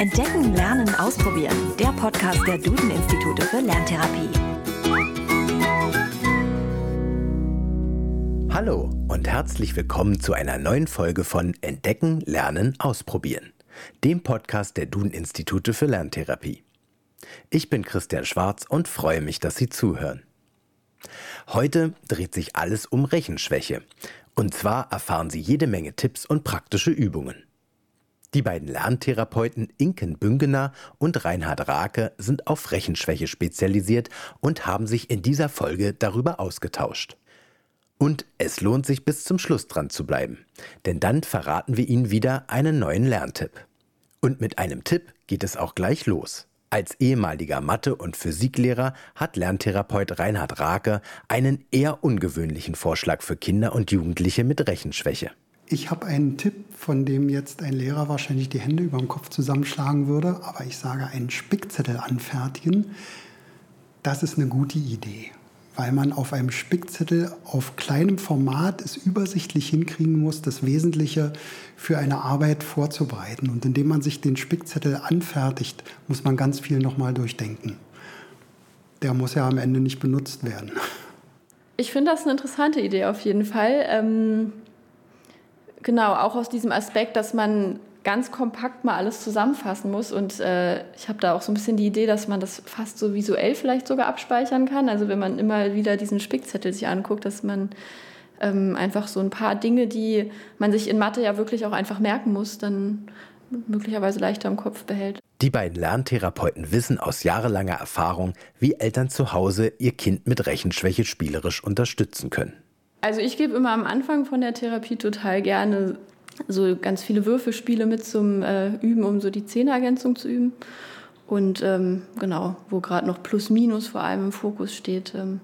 Entdecken, Lernen, Ausprobieren. Der Podcast der Duden-Institute für Lerntherapie. Hallo und herzlich willkommen zu einer neuen Folge von Entdecken, Lernen, Ausprobieren. Dem Podcast der Duden-Institute für Lerntherapie. Ich bin Christian Schwarz und freue mich, dass Sie zuhören. Heute dreht sich alles um Rechenschwäche. Und zwar erfahren Sie jede Menge Tipps und praktische Übungen. Die beiden Lerntherapeuten Inken Büngener und Reinhard Rake sind auf Rechenschwäche spezialisiert und haben sich in dieser Folge darüber ausgetauscht. Und es lohnt sich bis zum Schluss dran zu bleiben, denn dann verraten wir Ihnen wieder einen neuen Lerntipp. Und mit einem Tipp geht es auch gleich los. Als ehemaliger Mathe- und Physiklehrer hat Lerntherapeut Reinhard Rake einen eher ungewöhnlichen Vorschlag für Kinder und Jugendliche mit Rechenschwäche. Ich habe einen Tipp, von dem jetzt ein Lehrer wahrscheinlich die Hände über dem Kopf zusammenschlagen würde, aber ich sage einen Spickzettel anfertigen. Das ist eine gute Idee, weil man auf einem Spickzettel auf kleinem Format es übersichtlich hinkriegen muss, das Wesentliche für eine Arbeit vorzubereiten. Und indem man sich den Spickzettel anfertigt, muss man ganz viel nochmal durchdenken. Der muss ja am Ende nicht benutzt werden. Ich finde das eine interessante Idee auf jeden Fall. Ähm Genau, auch aus diesem Aspekt, dass man ganz kompakt mal alles zusammenfassen muss. Und äh, ich habe da auch so ein bisschen die Idee, dass man das fast so visuell vielleicht sogar abspeichern kann. Also wenn man immer wieder diesen Spickzettel sich anguckt, dass man ähm, einfach so ein paar Dinge, die man sich in Mathe ja wirklich auch einfach merken muss, dann möglicherweise leichter im Kopf behält. Die beiden Lerntherapeuten wissen aus jahrelanger Erfahrung, wie Eltern zu Hause ihr Kind mit Rechenschwäche spielerisch unterstützen können. Also ich gebe immer am Anfang von der Therapie total gerne so ganz viele Würfelspiele mit zum äh, Üben, um so die Zehnergänzung zu üben. Und ähm, genau, wo gerade noch Plus-Minus vor allem im Fokus steht. Ähm,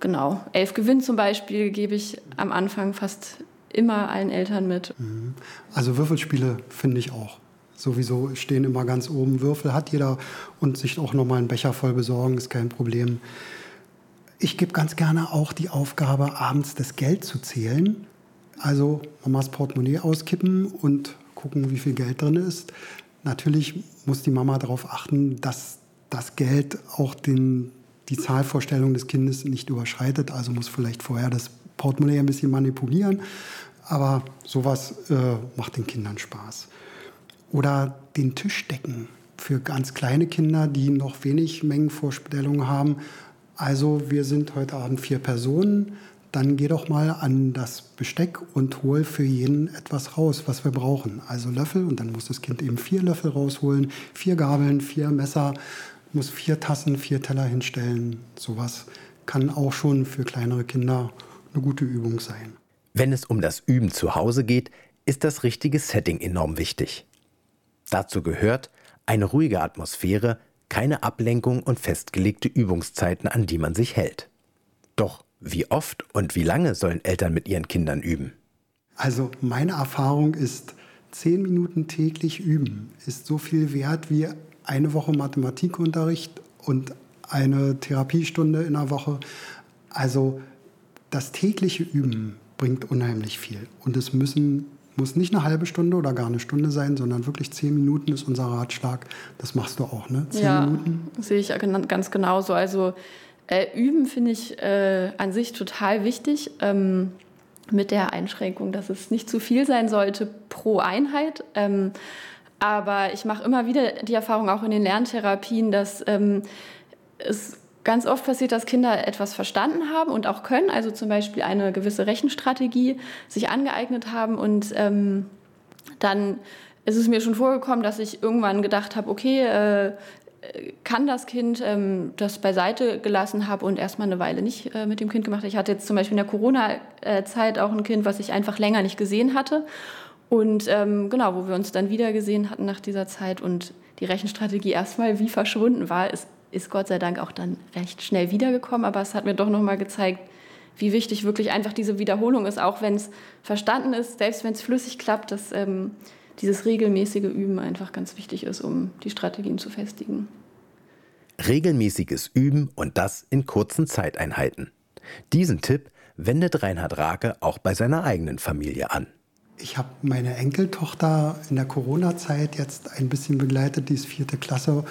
genau, elf Gewinn zum Beispiel gebe ich am Anfang fast immer allen Eltern mit. Mhm. Also Würfelspiele finde ich auch. Sowieso stehen immer ganz oben. Würfel hat jeder und sich auch nochmal einen Becher voll besorgen, ist kein Problem. Ich gebe ganz gerne auch die Aufgabe, abends das Geld zu zählen. Also Mamas Portemonnaie auskippen und gucken, wie viel Geld drin ist. Natürlich muss die Mama darauf achten, dass das Geld auch den, die Zahlvorstellung des Kindes nicht überschreitet. Also muss vielleicht vorher das Portemonnaie ein bisschen manipulieren. Aber sowas äh, macht den Kindern Spaß. Oder den Tisch decken für ganz kleine Kinder, die noch wenig Mengenvorstellungen haben also wir sind heute Abend vier Personen, dann geh doch mal an das Besteck und hol für jeden etwas raus, was wir brauchen. Also Löffel und dann muss das Kind eben vier Löffel rausholen, vier Gabeln, vier Messer, muss vier Tassen, vier Teller hinstellen. Sowas kann auch schon für kleinere Kinder eine gute Übung sein. Wenn es um das Üben zu Hause geht, ist das richtige Setting enorm wichtig. Dazu gehört eine ruhige Atmosphäre, keine Ablenkung und festgelegte Übungszeiten, an die man sich hält. Doch wie oft und wie lange sollen Eltern mit ihren Kindern üben? Also meine Erfahrung ist, zehn Minuten täglich üben ist so viel wert wie eine Woche Mathematikunterricht und eine Therapiestunde in der Woche. Also das tägliche Üben bringt unheimlich viel. Und es müssen muss nicht eine halbe Stunde oder gar eine Stunde sein, sondern wirklich zehn Minuten ist unser Ratschlag. Das machst du auch, ne? Zehn ja, Minuten? sehe ich ganz genauso. Also äh, üben finde ich äh, an sich total wichtig. Ähm, mit der Einschränkung, dass es nicht zu viel sein sollte pro Einheit. Ähm, aber ich mache immer wieder die Erfahrung auch in den Lerntherapien, dass ähm, es ganz oft passiert, dass Kinder etwas verstanden haben und auch können, also zum Beispiel eine gewisse Rechenstrategie sich angeeignet haben und ähm, dann ist es mir schon vorgekommen, dass ich irgendwann gedacht habe, okay, äh, kann das Kind ähm, das beiseite gelassen habe und erstmal eine Weile nicht äh, mit dem Kind gemacht. Ich hatte jetzt zum Beispiel in der Corona-Zeit auch ein Kind, was ich einfach länger nicht gesehen hatte. Und ähm, genau, wo wir uns dann wieder gesehen hatten nach dieser Zeit und die Rechenstrategie erstmal wie verschwunden war, ist ist Gott sei Dank auch dann recht schnell wiedergekommen, aber es hat mir doch nochmal gezeigt, wie wichtig wirklich einfach diese Wiederholung ist, auch wenn es verstanden ist, selbst wenn es flüssig klappt, dass ähm, dieses regelmäßige Üben einfach ganz wichtig ist, um die Strategien zu festigen. Regelmäßiges Üben und das in kurzen Zeiteinheiten. Diesen Tipp wendet Reinhard Rake auch bei seiner eigenen Familie an. Ich habe meine Enkeltochter in der Corona-Zeit jetzt ein bisschen begleitet, die ist vierte Klasse.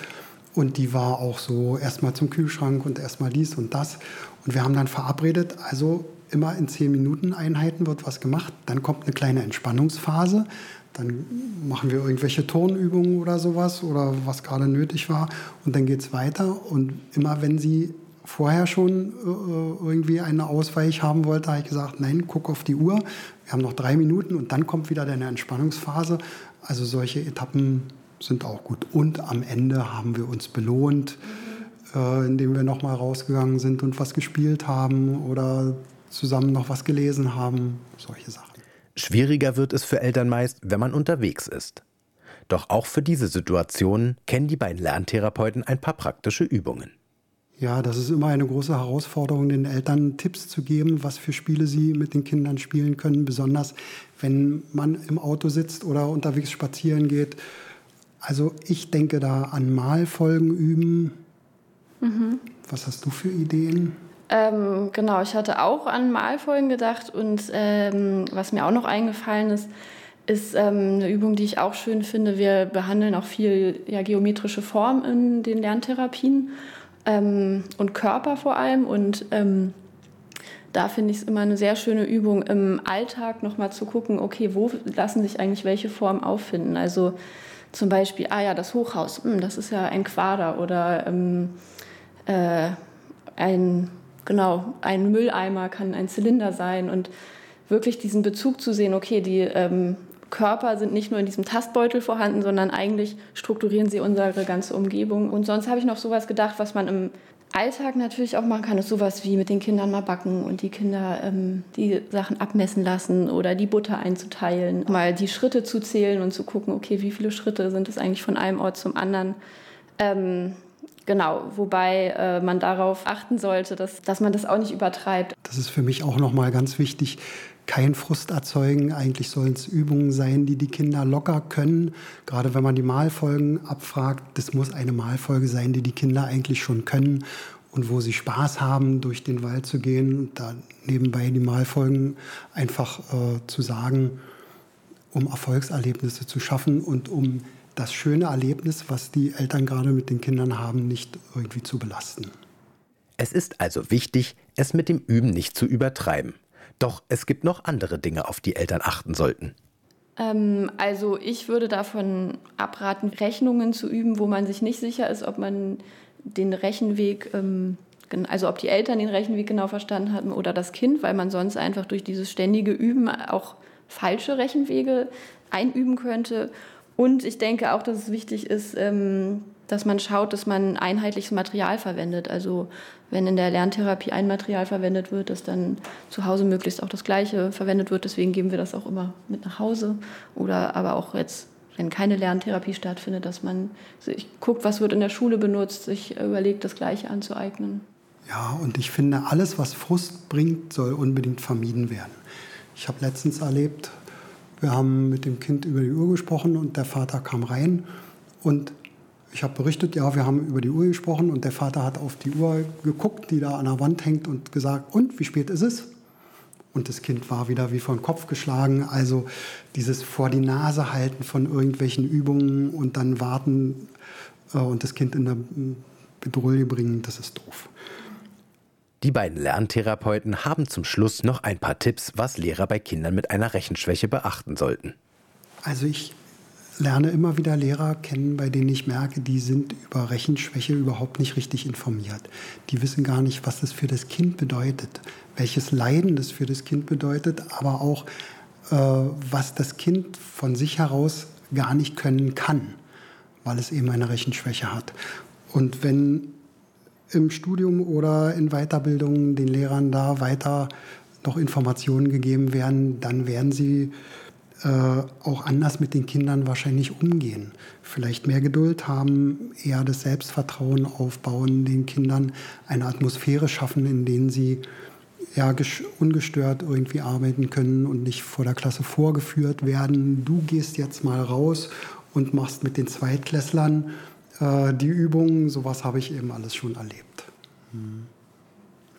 Und die war auch so erstmal zum Kühlschrank und erstmal dies und das. Und wir haben dann verabredet, also immer in zehn Minuten Einheiten wird was gemacht. Dann kommt eine kleine Entspannungsphase. Dann machen wir irgendwelche Turnübungen oder sowas oder was gerade nötig war. Und dann geht es weiter. Und immer wenn sie vorher schon äh, irgendwie eine Ausweich haben wollte, habe ich gesagt, nein, guck auf die Uhr. Wir haben noch drei Minuten und dann kommt wieder deine Entspannungsphase. Also solche Etappen sind auch gut. Und am Ende haben wir uns belohnt, äh, indem wir nochmal rausgegangen sind und was gespielt haben oder zusammen noch was gelesen haben. Solche Sachen. Schwieriger wird es für Eltern meist, wenn man unterwegs ist. Doch auch für diese Situation kennen die beiden Lerntherapeuten ein paar praktische Übungen. Ja, das ist immer eine große Herausforderung, den Eltern Tipps zu geben, was für Spiele sie mit den Kindern spielen können, besonders wenn man im Auto sitzt oder unterwegs spazieren geht. Also ich denke da an Malfolgen üben. Mhm. Was hast du für Ideen? Ähm, genau, ich hatte auch an Malfolgen gedacht und ähm, was mir auch noch eingefallen ist, ist ähm, eine Übung, die ich auch schön finde. Wir behandeln auch viel ja, geometrische Form in den Lerntherapien ähm, und Körper vor allem. Und ähm, da finde ich es immer eine sehr schöne Übung, im Alltag nochmal zu gucken, okay, wo lassen sich eigentlich welche Formen auffinden. Also zum Beispiel, ah ja, das Hochhaus, hm, das ist ja ein Quader oder ähm, äh, ein, genau, ein Mülleimer kann ein Zylinder sein und wirklich diesen Bezug zu sehen, okay, die ähm, Körper sind nicht nur in diesem Tastbeutel vorhanden, sondern eigentlich strukturieren sie unsere ganze Umgebung. Und sonst habe ich noch sowas gedacht, was man im Alltag natürlich auch machen kann, ist sowas wie mit den Kindern mal backen und die Kinder ähm, die Sachen abmessen lassen oder die Butter einzuteilen, mal die Schritte zu zählen und zu gucken, okay, wie viele Schritte sind es eigentlich von einem Ort zum anderen. Ähm, Genau, wobei äh, man darauf achten sollte, dass, dass man das auch nicht übertreibt. Das ist für mich auch nochmal ganz wichtig, kein Frust erzeugen. Eigentlich sollen es Übungen sein, die die Kinder locker können. Gerade wenn man die Malfolgen abfragt, das muss eine Malfolge sein, die die Kinder eigentlich schon können und wo sie Spaß haben, durch den Wald zu gehen und da nebenbei die Malfolgen einfach äh, zu sagen, um Erfolgserlebnisse zu schaffen und um das schöne Erlebnis, was die Eltern gerade mit den Kindern haben, nicht irgendwie zu belasten. Es ist also wichtig, es mit dem Üben nicht zu übertreiben. Doch es gibt noch andere Dinge, auf die Eltern achten sollten. Ähm, also ich würde davon abraten, Rechnungen zu üben, wo man sich nicht sicher ist, ob man den Rechenweg, ähm, also ob die Eltern den Rechenweg genau verstanden haben oder das Kind, weil man sonst einfach durch dieses ständige Üben auch falsche Rechenwege einüben könnte. Und ich denke auch, dass es wichtig ist, ähm, dass man schaut, dass man einheitliches Material verwendet. Also wenn in der Lerntherapie ein Material verwendet wird, dass dann zu Hause möglichst auch das gleiche verwendet wird. Deswegen geben wir das auch immer mit nach Hause. Oder aber auch jetzt, wenn keine Lerntherapie stattfindet, dass man sich guckt, was wird in der Schule benutzt, sich überlegt, das Gleiche anzueignen. Ja, und ich finde, alles, was Frust bringt, soll unbedingt vermieden werden. Ich habe letztens erlebt, wir haben mit dem Kind über die Uhr gesprochen und der Vater kam rein und ich habe berichtet, ja, wir haben über die Uhr gesprochen und der Vater hat auf die Uhr geguckt, die da an der Wand hängt und gesagt, und wie spät ist es? Und das Kind war wieder wie vor den Kopf geschlagen. Also dieses vor die Nase halten von irgendwelchen Übungen und dann warten äh, und das Kind in der Bedrohung bringen, das ist doof. Die beiden Lerntherapeuten haben zum Schluss noch ein paar Tipps, was Lehrer bei Kindern mit einer Rechenschwäche beachten sollten. Also ich lerne immer wieder Lehrer kennen, bei denen ich merke, die sind über Rechenschwäche überhaupt nicht richtig informiert. Die wissen gar nicht, was das für das Kind bedeutet, welches Leiden das für das Kind bedeutet, aber auch, äh, was das Kind von sich heraus gar nicht können kann, weil es eben eine Rechenschwäche hat. Und wenn im Studium oder in Weiterbildungen den Lehrern da weiter noch Informationen gegeben werden, dann werden sie auch anders mit den Kindern wahrscheinlich umgehen. Vielleicht mehr Geduld haben, eher das Selbstvertrauen aufbauen, den Kindern eine Atmosphäre schaffen, in denen sie ja, ungestört irgendwie arbeiten können und nicht vor der Klasse vorgeführt werden. Du gehst jetzt mal raus und machst mit den Zweitklässlern äh, die Übungen. Sowas habe ich eben alles schon erlebt. Hm.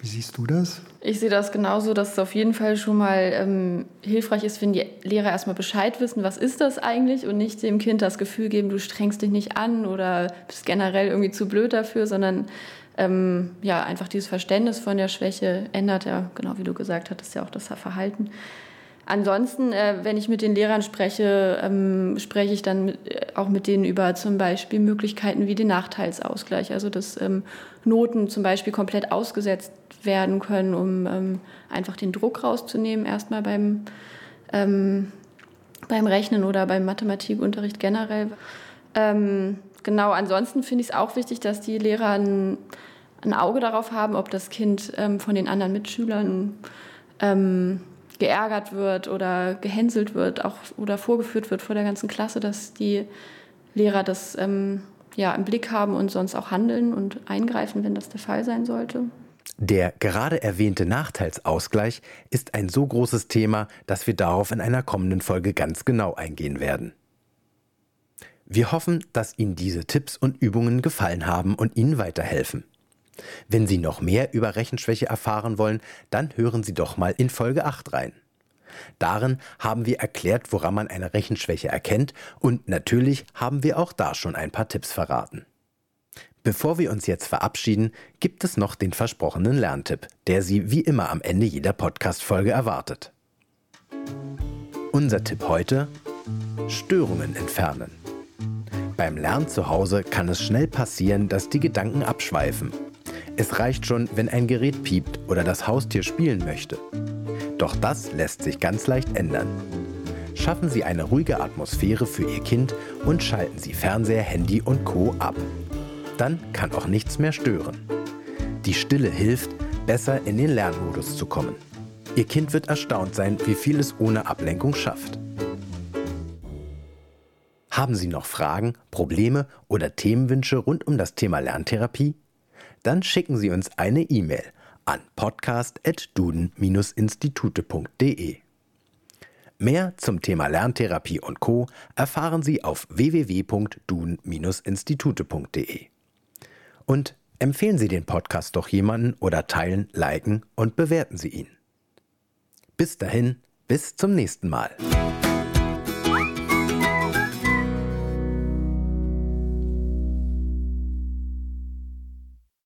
Wie siehst du das? Ich sehe das genauso, dass es auf jeden Fall schon mal ähm, hilfreich ist, wenn die Lehrer erstmal Bescheid wissen, was ist das eigentlich und nicht dem Kind das Gefühl geben, du strengst dich nicht an oder bist generell irgendwie zu blöd dafür, sondern ähm, ja, einfach dieses Verständnis von der Schwäche ändert ja, genau wie du gesagt hattest, ja auch das Verhalten. Ansonsten, äh, wenn ich mit den Lehrern spreche, ähm, spreche ich dann mit, äh, auch mit denen über zum Beispiel Möglichkeiten wie den Nachteilsausgleich, also dass ähm, Noten zum Beispiel komplett ausgesetzt werden können, um ähm, einfach den Druck rauszunehmen, erstmal beim, ähm, beim Rechnen oder beim Mathematikunterricht generell. Ähm, genau, ansonsten finde ich es auch wichtig, dass die Lehrer ein, ein Auge darauf haben, ob das Kind ähm, von den anderen Mitschülern geärgert wird oder gehänselt wird auch, oder vorgeführt wird vor der ganzen Klasse, dass die Lehrer das ähm, ja, im Blick haben und sonst auch handeln und eingreifen, wenn das der Fall sein sollte. Der gerade erwähnte Nachteilsausgleich ist ein so großes Thema, dass wir darauf in einer kommenden Folge ganz genau eingehen werden. Wir hoffen, dass Ihnen diese Tipps und Übungen gefallen haben und Ihnen weiterhelfen. Wenn Sie noch mehr über Rechenschwäche erfahren wollen, dann hören Sie doch mal in Folge 8 rein. Darin haben wir erklärt, woran man eine Rechenschwäche erkennt und natürlich haben wir auch da schon ein paar Tipps verraten. Bevor wir uns jetzt verabschieden, gibt es noch den versprochenen Lerntipp, der Sie wie immer am Ende jeder Podcast-Folge erwartet. Unser Tipp heute: Störungen entfernen. Beim Lernen zu Hause kann es schnell passieren, dass die Gedanken abschweifen es reicht schon, wenn ein Gerät piept oder das Haustier spielen möchte. Doch das lässt sich ganz leicht ändern. Schaffen Sie eine ruhige Atmosphäre für Ihr Kind und schalten Sie Fernseher, Handy und Co ab. Dann kann auch nichts mehr stören. Die Stille hilft, besser in den Lernmodus zu kommen. Ihr Kind wird erstaunt sein, wie viel es ohne Ablenkung schafft. Haben Sie noch Fragen, Probleme oder Themenwünsche rund um das Thema Lerntherapie? Dann schicken Sie uns eine E-Mail an podcast.duden-institute.de. Mehr zum Thema Lerntherapie und Co. erfahren Sie auf www.duden-institute.de. Und empfehlen Sie den Podcast doch jemanden oder teilen, liken und bewerten Sie ihn. Bis dahin, bis zum nächsten Mal.